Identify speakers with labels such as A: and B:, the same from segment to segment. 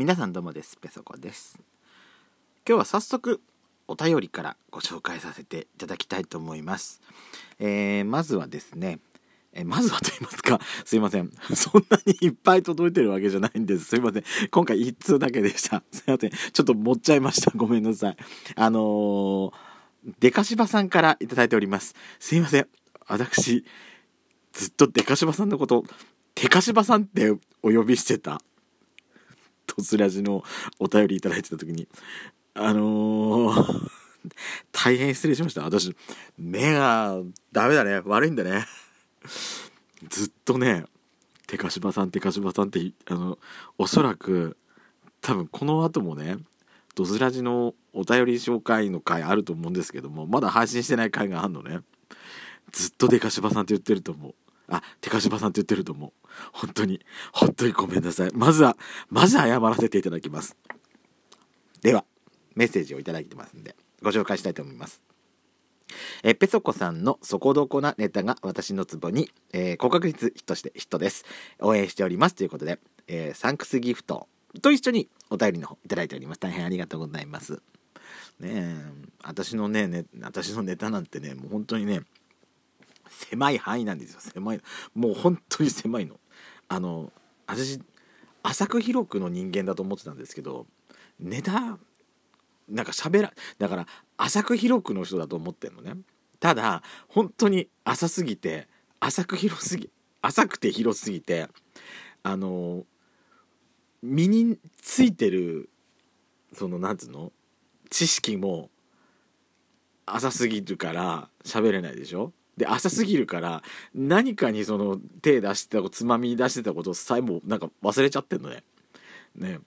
A: 皆さんどうもですペソコです今日は早速お便りからご紹介させていただきたいと思います、えー、まずはですねえまずはと言いますか、すいません。そんなにいっぱい届いてるわけじゃないんです。すいません。今回1通だけでした。すいません。ちょっと持っちゃいました。ごめんなさい。あのー、デカシバさんから頂いております。すいません。私、ずっとデカシバさんのこと、デカシバさんってお呼びしてた。とスラジのお便りいただいてた時に、あのー、大変失礼しました。私、目がダメだね。悪いんだね。ずっとね、手かしばさん、手かしばさんって、あの、おそらく、多分この後もね、ドズラジのお便り紹介の回あると思うんですけども、まだ配信してない回があるのね。ずっとデカシバさんって言ってると思う。あ、テカシバさんって言ってると思う。本当に、本当にごめんなさい。まずは、まず謝らせていただきます。では、メッセージをいただいてますんで、ご紹介したいと思います。えペソコさんの底こなネタが私のツボに、えー、高確率ヒットしてヒットです。応援しておりますということで、えー、サンクスギフトと一緒にお便りの方いただいております。大変ありがとうございます。ねえ、私のね、ね私のネタなんてね、もう本当にね、狭い範囲なんですよ。狭いもう本当に狭いの。あの私浅く広くの人間だと思ってたんですけどネタなんか喋らだから浅く広くの人だと思ってんのね。ただ本当に浅すぎて浅く広すぎ浅くて広すぎてあの身についてるそのなんつうの知識も浅すぎるから喋れないでしょ。で浅すぎるから何かにその手出してたつまみ出してたことさえもなんか忘れちゃってんのね。ね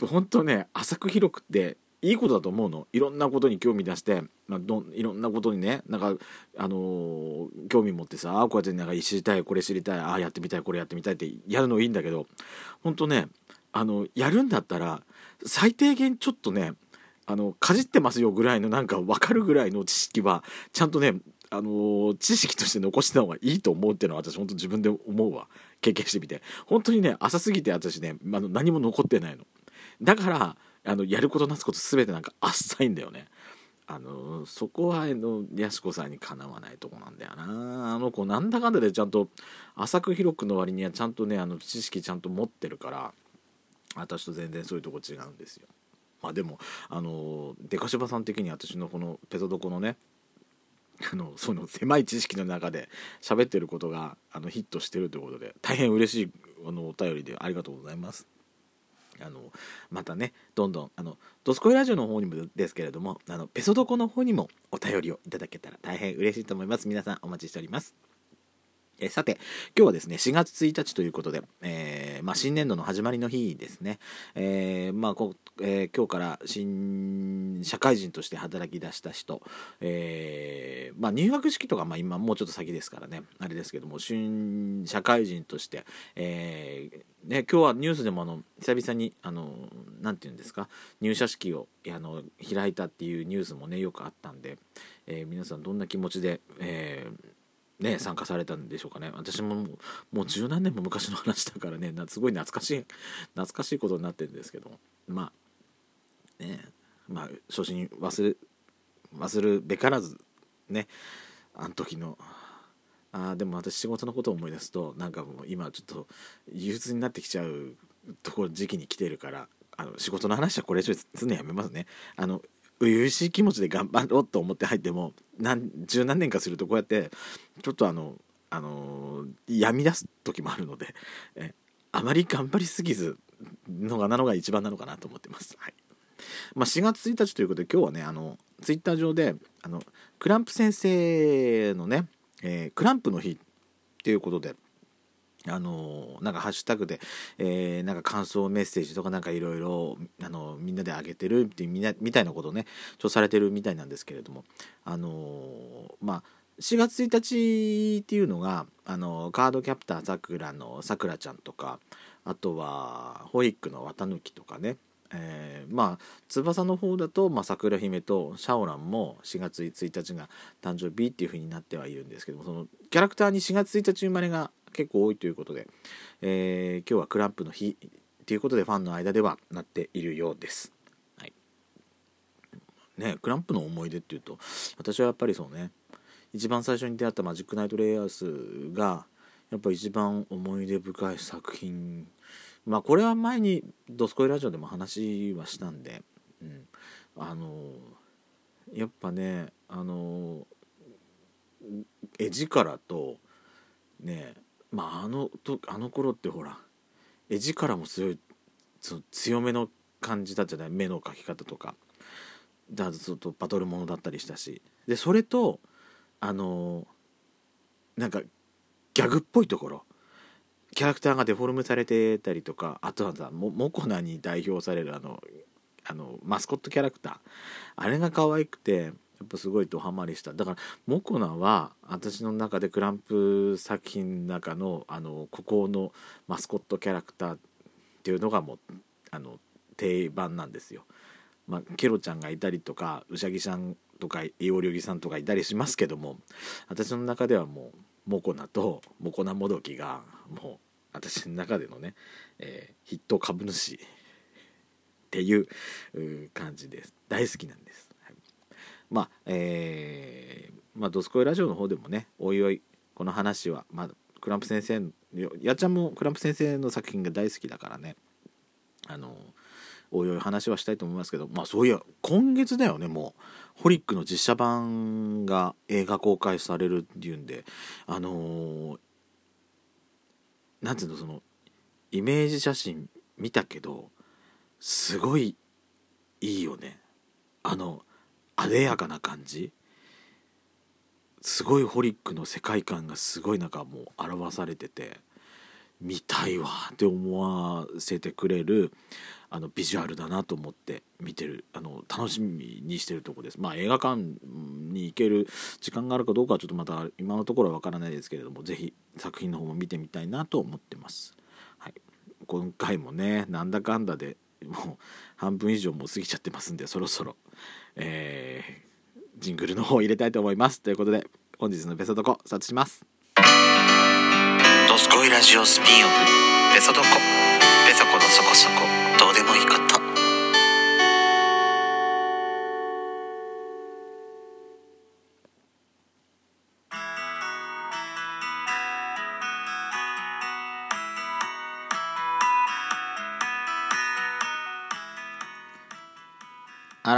A: 本当ね浅く広くっていいことだと思うのいろんなことに興味出して、まあ、どいろんなことにねなんか、あのー、興味持ってさあこうやってなんか知りたいこれ知りたいああやってみたいこれやってみたいってやるのいいんだけど本当ねあのやるんだったら最低限ちょっとねあのかじってますよぐらいのなんか分かるぐらいの知識はちゃんとねあの知識として残してた方がいいと思うっていうのは私本当自分で思うわ。経験してみて。本当にね浅すぎて私ねあの何も残ってないの。だからあのやることなすこと全てなんか浅いんだよね。あのそこはあのやしこさんにかなわないとこなんだよな。あの子なんだかんだでちゃんと浅く広くの割にはちゃんとねあの知識ちゃんと持ってるから私と全然そういうとこ違うんですよ。まあでもあのデカシバさん的に私のこのペソドコのねあのその狭い知識の中で喋ってることがあのヒットしてるということで大変嬉しいあのお便りでありがとうございます。あのまたねどんどんあの「ドスコイラジオ」の方にもですけれどもあのペソドコの方にもお便りをいただけたら大変嬉しいと思います皆さんお待ちしておりますえさて今日はですね4月1日ということで、えー、まあ、新年度の始まりの日ですね、えー、まあこえー、今日から新社会人として働き出した人、えまあ、入学式とか、まあ、今もうちょっと先ですからね。あれですけども新社会人として、えね、今日はニュースでもあの久々にあのなんて言うんですか入社式をあの開いたっていうニュースもねよくあったんで、え皆さんどんな気持ちで、えーね、参加されたんでしょうかね。私ももう十何年も昔の話だからねすごい懐かしい懐かしいことになってるんですけどまあねまあ初心忘れ忘るべからずねあの時のあでも私仕事のことを思い出すとなんかもう今ちょっと憂鬱になってきちゃうところ時期に来てるからあの仕事の話はこれ以上すんのやめますね。あの初々しい気持ちで頑張ろうと思って入っても何十何年かするとこうやってちょっとあのあの病み出す時もあるのでえあまり頑張りすぎずのがなのが一番なのかなと思ってます。はいまあ、4月1日ということで今日はねあのツイッター上であのクランプ先生のね、えー、クランプの日っていうことであのなんかハッシュタグで、えー、なんか感想メッセージとかなんかいろいろみんなであげてるってみなみたいなことをねちょされてるみたいなんですけれどもあのまあ4月1日っていうのがあのカードキャプターさくらのさくらちゃんとかあとはホイックの綿抜きとかねえー、まあ翼の方だと、まあ、桜姫とシャオランも4月1日が誕生日っていう風になってはいるんですけどもそのキャラクターに4月1日生まれが結構多いということで、えー、今日はクランプの日っっていうことでファンの間ではなっているようです。はいね、クランプの思い出っていうと私はやっぱりそうね一番最初に出会ったマジックナイトレイヤースがやっぱ一番思い出深い作品まあこれは前に「ドスコイラジオ」でも話はしたんで、うん、あのやっぱねあの絵力とねまああのとあの頃ってほら絵力も強いその強めの感じだったじゃない？目の描き方とか。だとバトルものだったりしたし。でそれとあのなんかギャグっぽいところ。キャラクターがデフォルメされてたりとか。あとはさモモコナに代表されるあのあのマスコットキャラクター。あれが可愛くてやっぱすごいドハマりしただからモコナは私の中でクランプ作品の中のあのここのマスコットキャラクターっていうのがもうあの定番なんですよ。まあ、ケロちゃんがいたりとかうさぎさんとかイオリョギさんとかいたりしますけども私の中ではもうモコナとモコナもどきがもう私の中でのね、えー、筆頭株主っていう感じです大好きなんです。まあえー、まあ、ドスコイラジオの方でもねおいおいこの話は、まあ、クランプ先生やっちゃんもクランプ先生の作品が大好きだからねあのおいおい話はしたいと思いますけどまあそういや今月だよねもう。ホリックの実写版が映画公開されるっていうんであのー、なんていうのそのイメージ写真見たけどすごいいいよね。あのあでやかな感じ？すごいホリックの世界観がすごいなんかもう表されてて見たいわって思わせてくれるあのビジュアルだなと思って見てるあの楽しみにしてるとこです。まあ映画館に行ける時間があるかどうかはちょっとまた今のところは分からないですけれども是非作品の方も見てみたいなと思ってます、はい、今回もねなんだかんだでもう半分以上もう過ぎちゃってますんでそろそろ、えー、ジングルの方入れたいと思います。ということで本日のベソドコスタートします。ドスコイラジオスピンオフベソドコ。ベソコのそこそこ。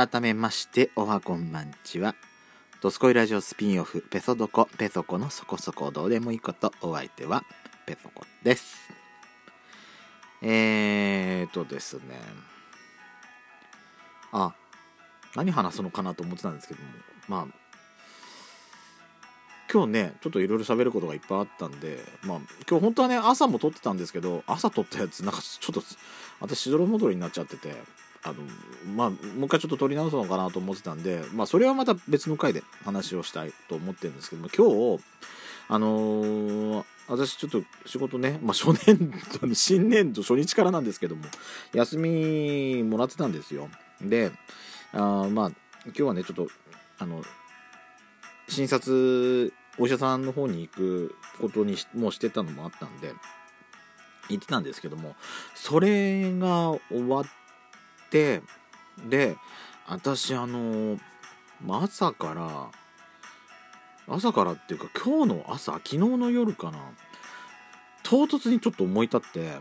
A: 改めましておはこんばんちは。ドスコイラジオスピンオフペソドコペソコのそこそこどうでもいいことお相手はペソコです。えーとですね。あ何話すのかなと思ってたんですけども。まあ今日ねちょっといろいろ喋ることがいっぱいあったんでまあ今日本当はね朝も撮ってたんですけど朝撮ったやつなんかちょっと私しどろ戻りになっちゃってて。あのまあもう一回ちょっと撮り直すのかなと思ってたんでまあそれはまた別の回で話をしたいと思ってるんですけども今日あのー、私ちょっと仕事ね、まあ、初年度新年度初日からなんですけども休みもらってたんですよ。であまあ今日はねちょっとあの診察お医者さんの方に行くことにもうしてたのもあったんで行ってたんですけどもそれが終わっててで私あの朝から朝からっていうか今日の朝昨日の夜かな唐突にちょっと思い立って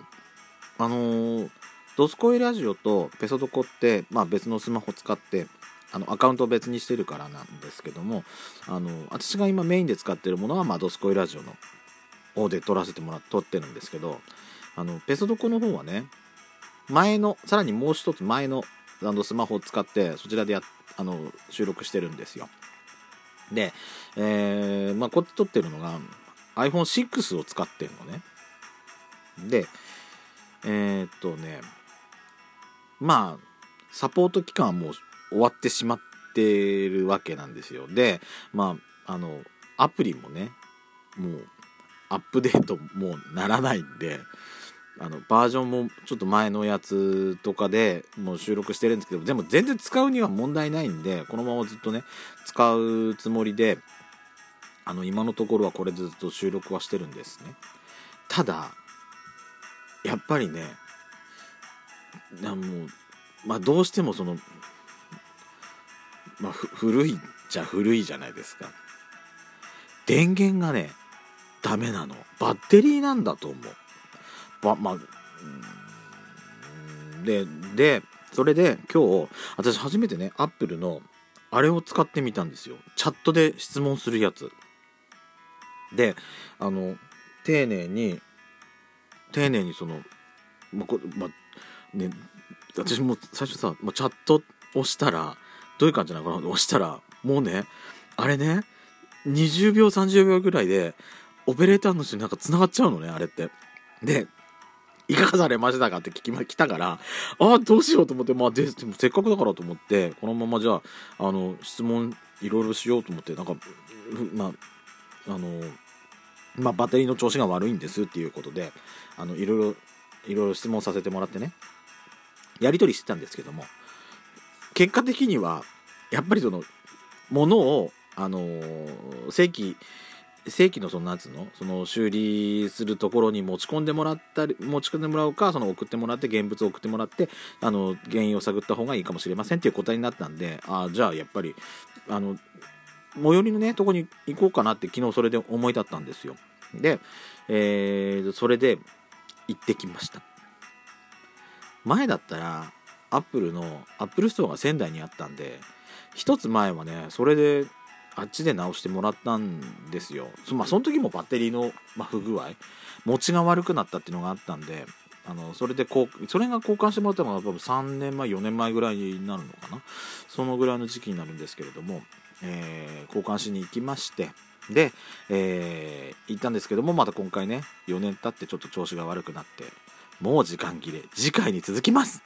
A: あのー、ドスコイラジオとペソドコって、まあ、別のスマホ使ってあのアカウントを別にしてるからなんですけどもあの私が今メインで使ってるものは、まあ、ドスコイラジオの方で撮らせてもらって撮ってるんですけどあのペソドコの方はね前のさらにもう一つ前のあのスマホを使ってそちらでやあの収録してるんですよ。で、えー、まあこっち撮ってるのが iPhone6 を使ってるのね。でえー、っとねまあサポート期間はもう終わってしまってるわけなんですよ。でまああのアプリもねもうアップデートもうならないんであのバージョンもちょっと前のやつとかでもう収録してるんですけどでも全然使うには問題ないんでこのままずっとね使うつもりであの今のところはこれでずっと収録はしてるんですね。ただやっぱりねなもうまあどうしてもそのまあ古いじゃ古いじゃないですか。電源がねダメなの。バッテリーなんだと思う。まあででそれで今日私初めてねアップルのあれを使ってみたんですよ。チャットで質問するやつ。であの丁寧に丁寧にそのまあまね私も最初さ、ま、チャットをしたらどういう感じなのかな押したらもうねあれね20秒30秒ぐらいでオペレーターの人になんか繋がっちゃうのねあれって。でいかがされましたかって聞きま来たからああどうしようと思ってまあででもせっかくだからと思ってこのままじゃああの質問いろいろしようと思ってなんかまああのまあ、バッテリーの調子が悪いんですっていうことであのいろいろいろいろ質問させてもらってねやり取りしてたんですけども結果的にはやっぱりそのものをあの正規正規のそのなんつうのその修理するところに持ち込んでもらったり持ち込んでもらうかその送ってもらって現物を送ってもらってあの原因を探った方がいいかもしれませんっていう答えになったんであじゃあやっぱりあの最寄りのねとこに行こうかなって昨日それで思い立ったんですよ。で、えー、それで行ってきました。前だったらアップルのアップルストアが仙台にあったんで一つ前はねそれであっちで直してもらったんですよ。そ,、まあ、その時もバッテリーの、まあ、不具合持ちが悪くなったっていうのがあったんであのそれでこうそれが交換してもらったのが多分3年前4年前ぐらいになるのかな。そのぐらいの時期になるんですけれども、えー、交換しに行きましてで、えー、行ったんですけどもまた今回ね4年経ってちょっと調子が悪くなってもう時間切れ次回に続きます。